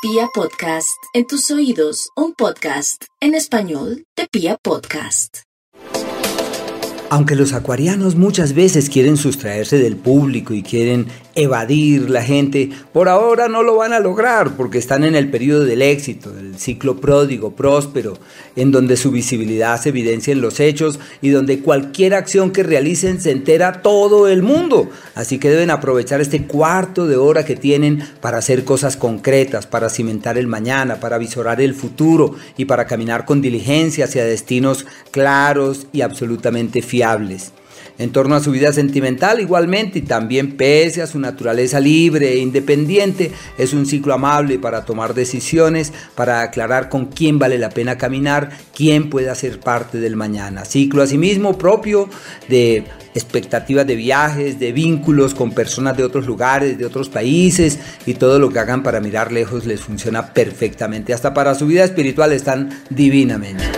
Pia Podcast, en tus oídos, un podcast en español de Pia Podcast. Aunque los acuarianos muchas veces quieren sustraerse del público y quieren evadir la gente, por ahora no lo van a lograr porque están en el periodo del éxito, del ciclo pródigo, próspero, en donde su visibilidad se evidencia en los hechos y donde cualquier acción que realicen se entera todo el mundo. Así que deben aprovechar este cuarto de hora que tienen para hacer cosas concretas, para cimentar el mañana, para visorar el futuro y para caminar con diligencia hacia destinos claros y absolutamente fieles en torno a su vida sentimental igualmente y también pese a su naturaleza libre e independiente, es un ciclo amable para tomar decisiones, para aclarar con quién vale la pena caminar, quién puede hacer parte del mañana. Ciclo asimismo propio de expectativas de viajes, de vínculos con personas de otros lugares, de otros países y todo lo que hagan para mirar lejos les funciona perfectamente. Hasta para su vida espiritual están divinamente.